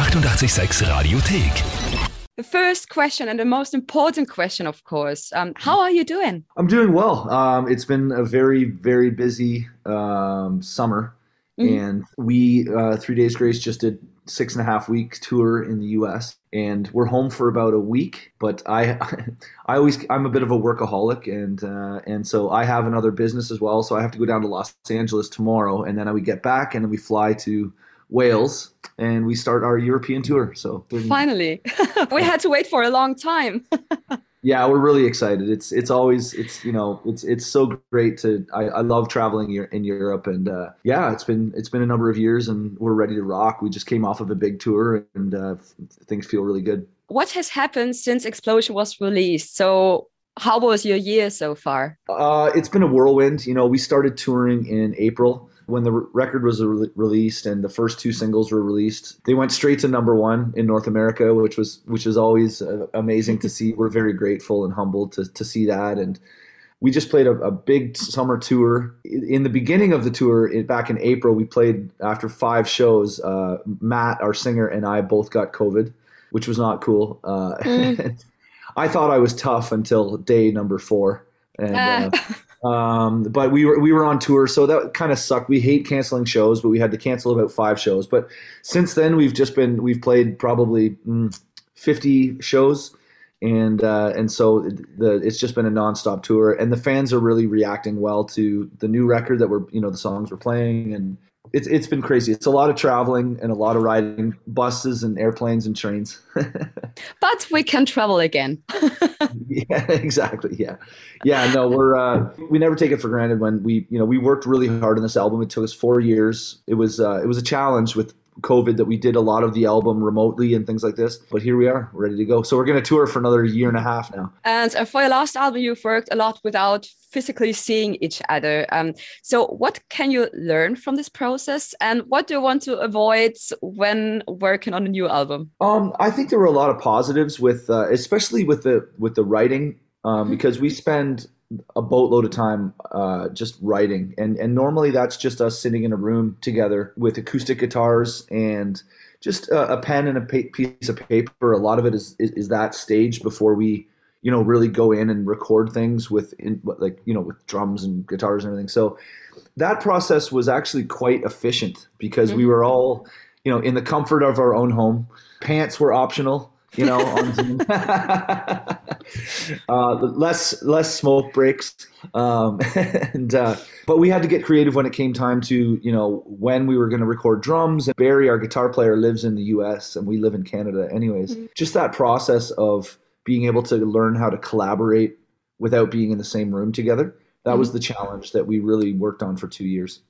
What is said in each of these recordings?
886 Radiothek. The first question and the most important question, of course. Um, how are you doing? I'm doing well. Um, it's been a very, very busy um, summer, and we uh, Three Days Grace just did six and a half week tour in the U.S. and we're home for about a week. But I, I always I'm a bit of a workaholic, and uh, and so I have another business as well. So I have to go down to Los Angeles tomorrow, and then I we get back, and then we fly to Wales, and we start our European tour. So Finally, we had to wait for a long time. yeah we're really excited it's it's always it's you know it's it's so great to i, I love traveling in europe and uh, yeah it's been it's been a number of years and we're ready to rock we just came off of a big tour and uh, things feel really good what has happened since Explosion was released? So, how was your year so far? uh, it's been a whirlwind you know we started touring in april when the record was re- released and the first two singles were released they went straight to number one in north america which was which is always uh, amazing to see we're very grateful and humbled to, to see that and we just played a, a big summer tour. In the beginning of the tour, in, back in April, we played after five shows. Uh, Matt, our singer, and I both got COVID, which was not cool. Uh, I thought I was tough until day number four, and uh, um, but we were we were on tour, so that kind of sucked. We hate canceling shows, but we had to cancel about five shows. But since then, we've just been we've played probably mm, fifty shows and uh, and so the it's just been a nonstop tour, and the fans are really reacting well to the new record that we're you know the songs we're playing, and it's it's been crazy. It's a lot of traveling and a lot of riding buses and airplanes and trains. but we can travel again. yeah, exactly. Yeah, yeah. No, we're uh, we never take it for granted when we you know we worked really hard on this album. It took us four years. It was uh, it was a challenge with COVID that we did a lot of the album remotely and things like this. But here we are, ready to go. So we're going to tour for another year and a half now. And uh, for your last album, you've worked a lot without physically seeing each other. Um, so, what can you learn from this process, and what do you want to avoid when working on a new album? Um, I think there were a lot of positives with, uh, especially with the with the writing, um, because we spend a boatload of time uh, just writing, and and normally that's just us sitting in a room together with acoustic guitars and just a, a pen and a pa- piece of paper. A lot of it is, is is that stage before we you know really go in and record things with in, like you know with drums and guitars and everything. So that process was actually quite efficient because we were all you know in the comfort of our own home. Pants were optional you know, on Zoom. uh, less less smoke breaks, um, and uh, but we had to get creative when it came time to you know when we were going to record drums. And Barry, our guitar player, lives in the U.S. and we live in Canada. Anyways, just that process of being able to learn how to collaborate without being in the same room together. That was the challenge that we really worked on for two years.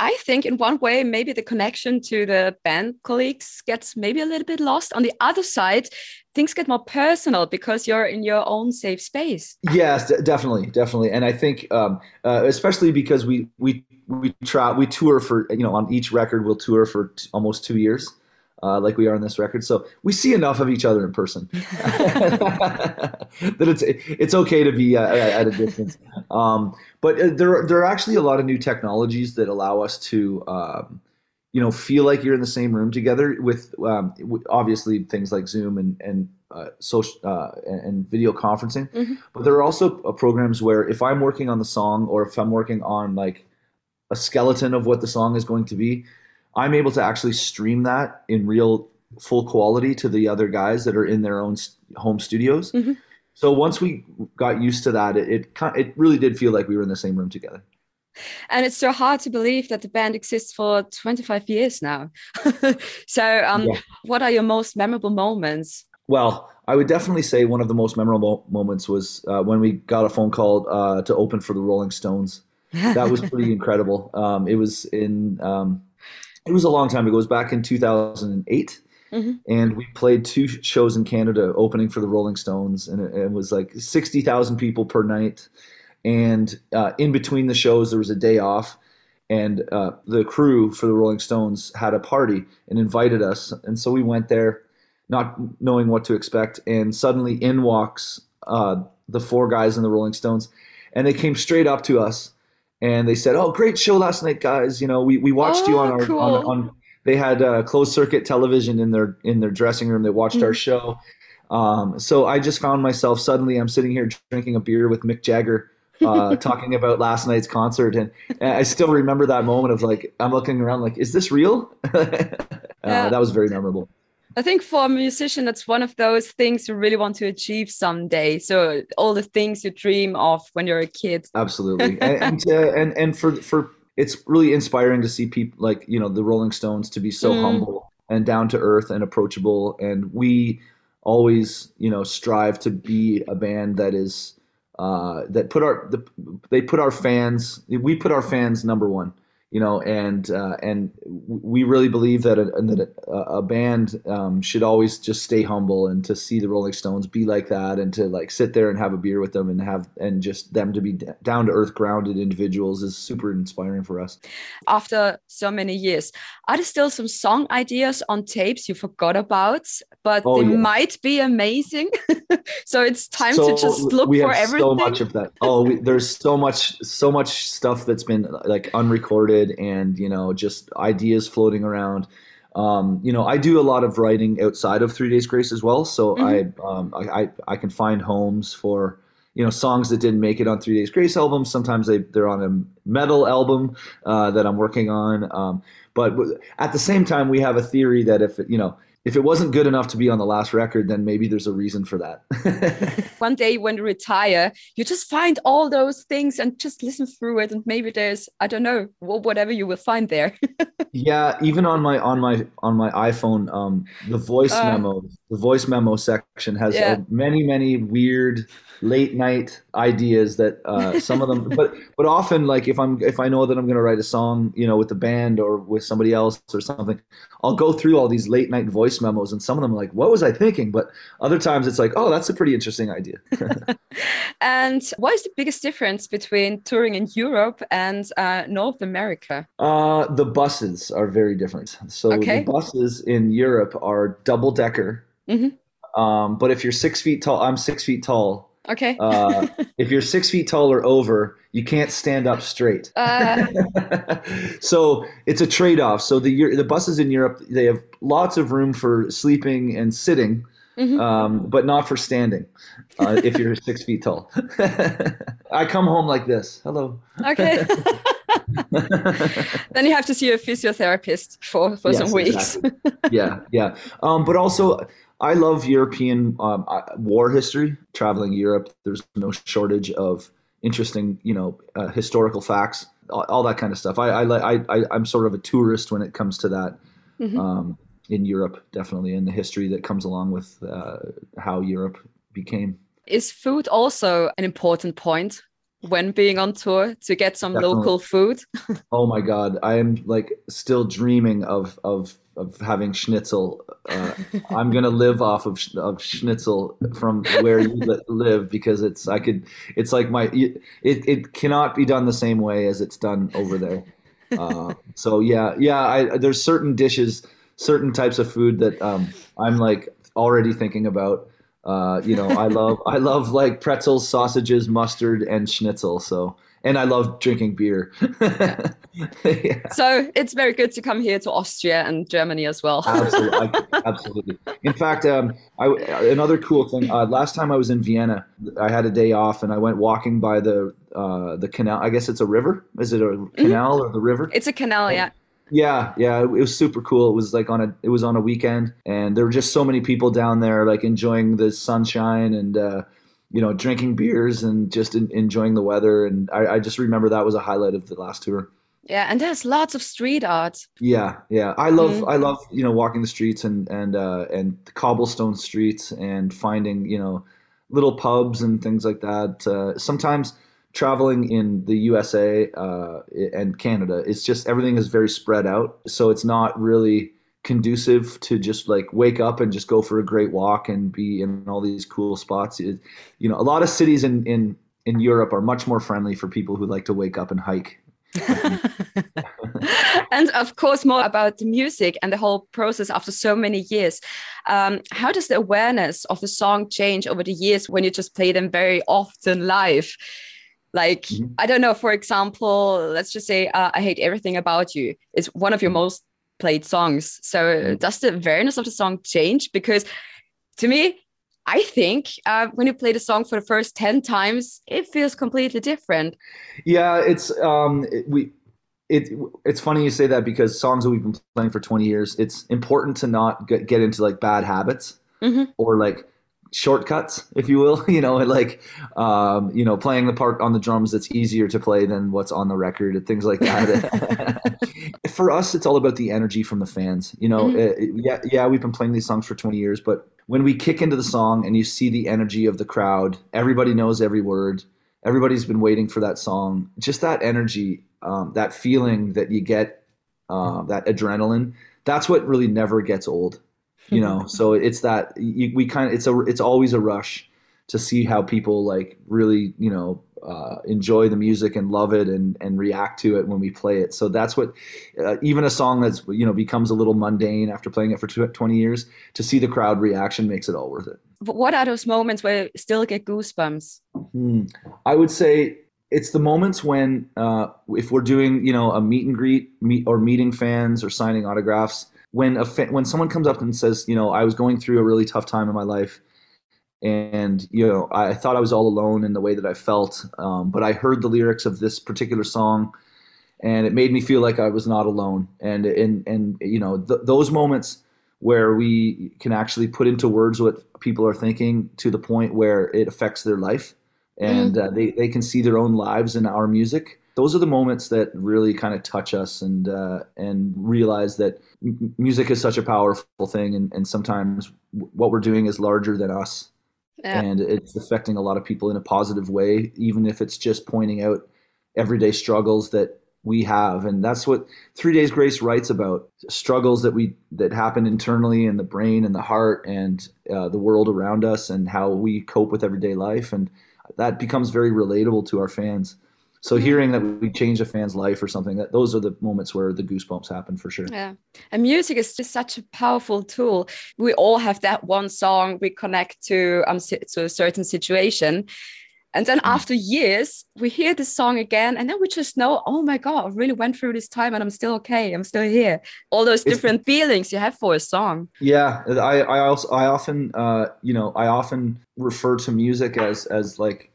I think in one way, maybe the connection to the band colleagues gets maybe a little bit lost. On the other side, things get more personal because you're in your own safe space. Yes, definitely, definitely, and I think um, uh, especially because we we we try we tour for you know on each record we'll tour for almost two years, uh, like we are on this record. So we see enough of each other in person that it's it's okay to be uh, at a distance. Um, but uh, there there are actually a lot of new technologies that allow us to. Um, you know, feel like you're in the same room together with um, w- obviously things like Zoom and and uh, social uh, and, and video conferencing. But there are also uh, programs where if I'm working on the song or if I'm working on like a skeleton of what the song is going to be, I'm able to actually stream that in real full quality to the other guys that are in their own home studios. So once we got used to that, it it, it really did feel like we were in the same room together. And it's so hard to believe that the band exists for 25 years now. so, um, Yeah. what are your most memorable moments? Well, I would definitely say one of the most memorable moments was uh, when we got a phone call uh, to open for the Rolling Stones. That was pretty incredible. Um, it was in um, it was a long time ago. It was back in 2008, Mhm. and we played two shows in Canada opening for the Rolling Stones, and it, it was like 60,000 people per night. And uh, in between the shows, there was a day off, and uh, the crew for the Rolling Stones had a party and invited us, and so we went there, not knowing what to expect, and suddenly in walks uh, the four guys in the Rolling Stones, and they came straight up to us, and they said, "Oh, great show last night, guys! You know, we, we watched you Oh, on our cool. on, on they had uh, closed circuit television in their in their dressing room. They watched our Mhm. show. Um, so I just found myself suddenly I'm sitting here drinking a beer with Mick Jagger, uh, talking about last night's concert, and, and I still remember that moment of like I'm looking around like, is this real? uh, Yeah. That was very memorable. I think for a musician, that's one of those things you really want to achieve someday. So all the things you dream of when you're a kid. Absolutely, and and, uh, and and for for it's really inspiring to see people like you know the Rolling Stones to be so Mm. humble and down to earth and approachable, and we always you know strive to be a band that is uh, that put our the, they put our fans we put our fans number one you know and uh, and we really believe that a, that a, a band um, should always just stay humble and to see the Rolling Stones be like that and to like sit there and have a beer with them and have and just them to be down to earth grounded individuals is super inspiring for us. After so many years, are there still some song ideas on tapes you forgot about, but Oh, they yeah. might be amazing? so it's time to just look we for have everything. so much of that oh we, there's so much so much stuff that's been like unrecorded and you know just ideas floating around um, you know i do a lot of writing outside of three days grace as well so Mhm. I, um, I I I can find homes for you know songs that didn't make it on three days grace albums sometimes they, they're on a metal album uh, that i'm working on um, but at the same time we have a theory that if you know if it wasn't good enough to be on the last record then maybe there's a reason for that One day when you retire, you just find all those things and just listen through it. And maybe there's, I don't know, whatever you will find there. Yeah, even on my on my on my iPhone, um, the voice Uh. memo, the voice memo section has uh, many many weird late night ideas that uh, some of them, but but often like if I'm if I know that I'm gonna write a song, you know, with the band or with somebody else or something, I'll go through all these late night voice memos, and some of them like, what was I thinking? But other times it's like, oh, that's a pretty interesting idea. and what is the biggest difference between touring in Europe and uh, North America? Uh, the buses are very different. So Okay. the buses in Europe are double decker. Mhm. Um, but if you're six feet tall, I'm six feet tall. Okay. Uh, if you're six feet tall or over, you can't stand up straight. Uh, so it's a trade-off. So the the buses in Europe they have lots of room for sleeping and sitting, Mhm. um, but not for standing. Uh, if you're six feet tall, I come home like this. Hello. okay. then you have to see a physiotherapist for, for some weeks. exactly. yeah, yeah. Um, but also, I love European um, uh, war history. Traveling Europe, there's no shortage of interesting, you know, uh, historical facts, all, all that kind of stuff. I, I, I, I, I'm sort of a tourist when it comes to that. Mhm. Um, in Europe, definitely, and the history that comes along with uh, how Europe became. Is food also an important point when being on tour to get some Definitely. local food? Oh my God, I am like still dreaming of of of having schnitzel. Uh, I'm gonna live off of of schnitzel from where you li- live because it's I could it's like my it it cannot be done the same way as it's done over there. Uh, so yeah, yeah. I, there's certain dishes, certain types of food that um, I'm like already thinking about. Uh, you know, I love I love like pretzels, sausages, mustard, and schnitzel. So and I love drinking beer. yeah. So it's very good to come here to Austria and Germany as well. absolutely, absolutely. In fact, um, I, another cool thing. Uh, last time I was in Vienna, I had a day off, and I went walking by the uh, the canal. I guess it's a river. Is it a canal or the river? It's a canal, yeah. Yeah, yeah. It was super cool. It was like on a it was on a weekend, and there were just so many people down there, like enjoying the sunshine and. Uh, you know, drinking beers and just en- enjoying the weather, and I, I just remember that was a highlight of the last tour. Yeah, and there's lots of street art. Yeah, yeah. I love Mhm. I love you know walking the streets and and uh, and the cobblestone streets and finding you know little pubs and things like that. Uh, sometimes traveling in the USA uh, and Canada, it's just everything is very spread out, so it's not really conducive to just like wake up and just go for a great walk and be in all these cool spots. It, you know, a lot of cities in in in Europe are much more friendly for people who like to wake up and hike. and of course, more about the music and the whole process after so many years. Um, how does the awareness of the song change over the years when you just play them very often live? Like, Mhm. I don't know, for example, let's just say uh, I Hate Everything About You is one of your most played songs. So mm. does the awareness of the song change? Because to me, I think uh, when you play the song for the first 10 times, it feels completely different. Yeah, it's um, it, we it it's funny you say that because songs that we've been playing for 20 years, it's important to not get, get into like bad habits mm-hmm. or like shortcuts, if you will. You know, like um, you know, playing the part on the drums that's easier to play than what's on the record and things like that. for us, it's all about the energy from the fans. You know, mm-hmm. yeah, yeah, we've been playing these songs for 20 years, but when we kick into the song and you see the energy of the crowd, everybody knows every word. Everybody's been waiting for that song. Just that energy, um, that feeling that you get, uh, that adrenaline. That's what really never gets old you know? So it's that you, we kind of it's a it's always a rush to see how people like really you know uh, enjoy the music and love it and and react to it when we play it. So that's what uh, even a song that's you know becomes a little mundane after playing it for 20 years to see the crowd reaction makes it all worth it. But what are those moments where you still get goosebumps? Hmm. i would say it's the moments when uh, if we're doing you know a meet and greet meet or meeting fans or signing autographs when a fa- when someone comes up and says, you know, I was going through a really tough time in my life, and you know, I thought I was all alone in the way that I felt, um, but I heard the lyrics of this particular song, and it made me feel like I was not alone. And and and you know, th- those moments where we can actually put into words what people are thinking to the point where it affects their life, and mm. uh, they they can see their own lives in our music those are the moments that really kind of touch us and uh, and realize that m- music is such a powerful thing and, and sometimes what we're doing is larger than us. Yeah. and it's affecting a lot of people in a positive way even if it's just pointing out everyday struggles that we have. And that's what three days grace writes about struggles that we that happen internally in the brain and the heart and uh, the world around us and how we cope with everyday life. And that becomes very relatable to our fans so mm-hmm. hearing that we change a fan's life or something, that those are the moments where the goosebumps happen for sure. Yeah. And music is just such a powerful tool. We all have that one song we connect to um to a certain situation. And then mm. after years, we hear this song again, and then we just know, oh my God, I really went through this time and I'm still okay. I'm still here. All those different it's, feelings you have for a song. Yeah. I, I also I often uh, you know, I often refer to music as as like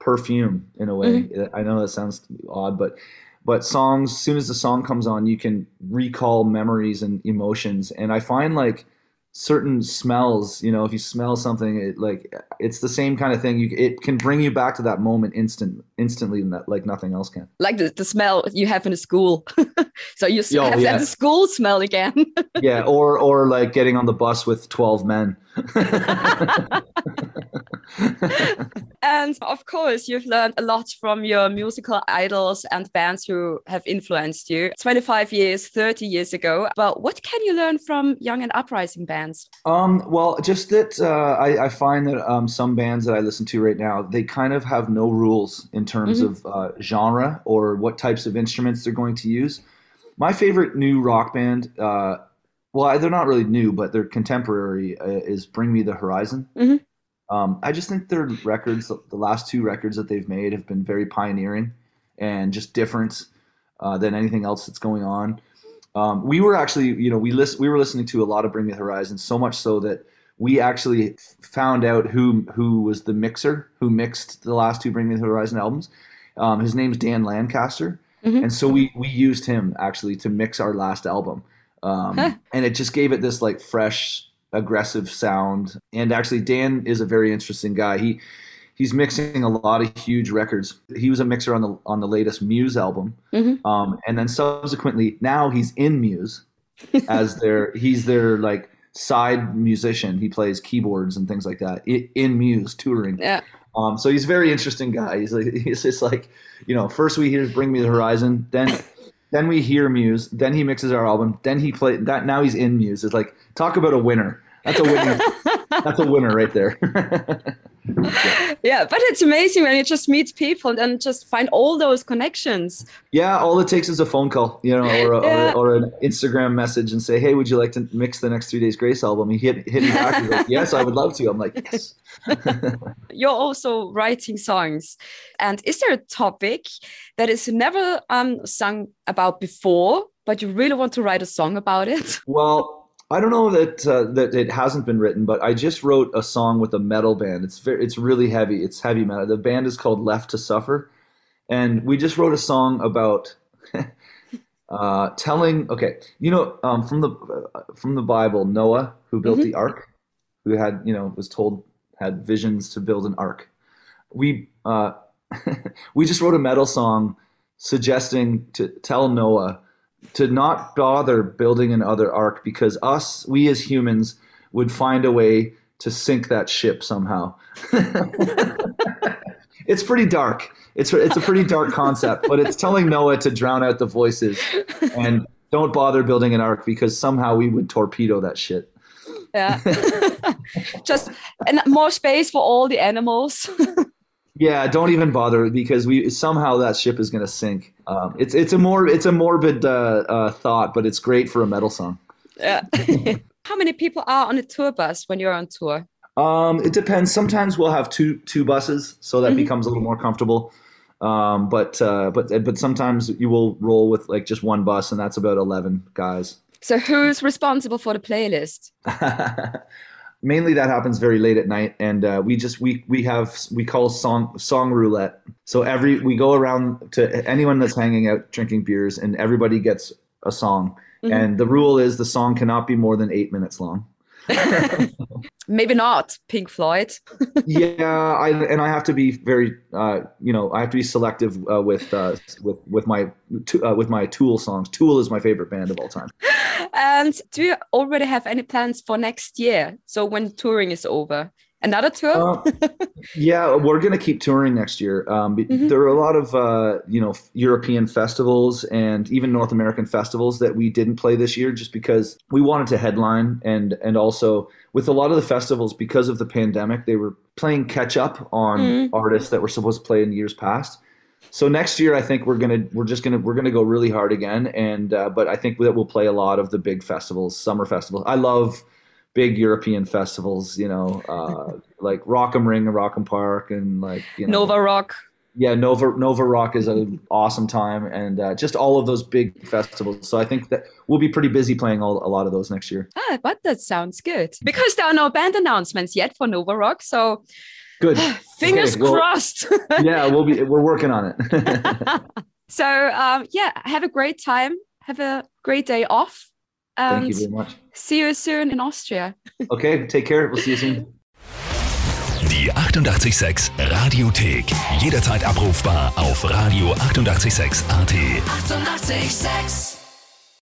perfume in a way. Mm-hmm. I know that sounds odd, but but songs, as soon as the song comes on, you can recall memories and emotions. And I find like certain smells, you know, if you smell something, it like it's the same kind of thing. You it can bring you back to that moment instant instantly, like nothing else can. Like the, the smell you have in a school. so you oh, have yeah. that school smell again. yeah, or or like getting on the bus with twelve men. and of course, you've learned a lot from your musical idols and bands who have influenced you 25 years, 30 years ago. But what can you learn from young and uprising bands? Um, well, just that uh, I, I, find that um, some bands that I listen to right now, they kind of have no rules in terms mm-hmm. of uh, genre or what types of instruments they're going to use. My favorite new rock band, uh, well, they're not really new, but they're contemporary, uh, is Bring Me the Horizon. Mm-hmm. Um, I just think their records, the last two records that they've made, have been very pioneering and just different uh, than anything else that's going on. Um, we were actually, you know, we list, we were listening to a lot of Bring Me the Horizon, so much so that we actually found out who who was the mixer who mixed the last two Bring Me the Horizon albums. Um, his name's Dan Lancaster, mm-hmm. and so we we used him actually to mix our last album, um, huh. and it just gave it this like fresh aggressive sound. And actually, Dan is a very interesting guy. He he's mixing a lot of huge records. He was a mixer on the on the latest Muse album, mm-hmm. um, and then subsequently now he's in Muse as their he's their like side musician. He plays keyboards and things like that in Muse touring. Yeah. Um, so he's a very interesting guy. He's like he's just like you know first we hear Bring Me the Horizon, then then we hear Muse, then he mixes our album, then he played that. Now he's in Muse. It's like talk about a winner. That's a winner. That's a winner right there. yeah. but it's amazing when you just meet people and just find all those connections. Yeah, all it takes is a phone call, you know, or, a, yeah. or, or, an Instagram message and say, "Hey, would you like to mix the next Three Days Grace album?" He hit hit me back. He's like, "Yes, I would love to." I'm like, "Yes." You're also writing songs, and is there a topic that is never um, sung about before? but you really want to write a song about it? Well, I don't know that uh, that it hasn't been written, but I just wrote a song with a metal band. It's very, it's really heavy. It's heavy metal. The band is called Left to Suffer, and we just wrote a song about uh, telling. Okay, you know, um, from the uh, from the Bible, Noah, who built Mhm. the ark, who had you know was told had visions to build an ark. We uh, we just wrote a metal song suggesting to tell Noah to not bother building another ark because us, we as humans, would find a way to sink that ship somehow. it's pretty dark. It's it's a pretty dark concept, but it's telling Noah to drown out the voices and don't bother building an ark because somehow we would torpedo that shit. Yeah. Just and more space for all the animals. Yeah, don't even bother because we somehow that ship is going to sink. Um, it's it's a more it's a morbid uh, uh, thought, but it's great for a metal song. yeah. How many people are on a tour bus when you're on tour? Um, it depends. Sometimes we'll have two two buses, so that Mhm. becomes a little more comfortable. Um, but uh, but but sometimes you will roll with like just one bus, and that's about eleven guys. So who's responsible for the playlist? Mainly that happens very late at night, and uh, we just we we have we call song song roulette. So every we go around to anyone that's hanging out drinking beers, and everybody gets a song. Mhm. And the rule is the song cannot be more than eight minutes long. Maybe not Pink Floyd. yeah, I and I have to be very, uh, you know, I have to be selective uh, with uh, with with my tu- uh, with my Tool songs. Tool is my favorite band of all time. And do you already have any plans for next year? So when touring is over, another tour? Uh, yeah, we're gonna keep touring next year. Um, Mhm. There are a lot of uh, you know European festivals and even North American festivals that we didn't play this year just because we wanted to headline and and also with a lot of the festivals because of the pandemic they were playing catch up on Mhm. artists that were supposed to play in years past. So next year, I think we're gonna we're just gonna we're gonna go really hard again, and uh, but I think that we'll play a lot of the big festivals, summer festivals. I love big European festivals, you know, uh, like Rock am Ring and Rock im Park, and like you know, Nova Rock. yeah, Nova Nova Rock is an awesome time, and uh, just all of those big festivals. So I think that we'll be pretty busy playing all, a lot of those next year. Ah, but that sounds good. Because there are no band announcements yet for Nova Rock. So Good. fingers Okay, well- crossed. yeah, we'll be we're working on it. so um, yeah, have a great time. Have a great day off. Thank you very much. see you soon in Austria. Okay, take care. We'll see you soon. Die 886 Radiothek. Jederzeit abrufbar auf radio886.at. 886! 886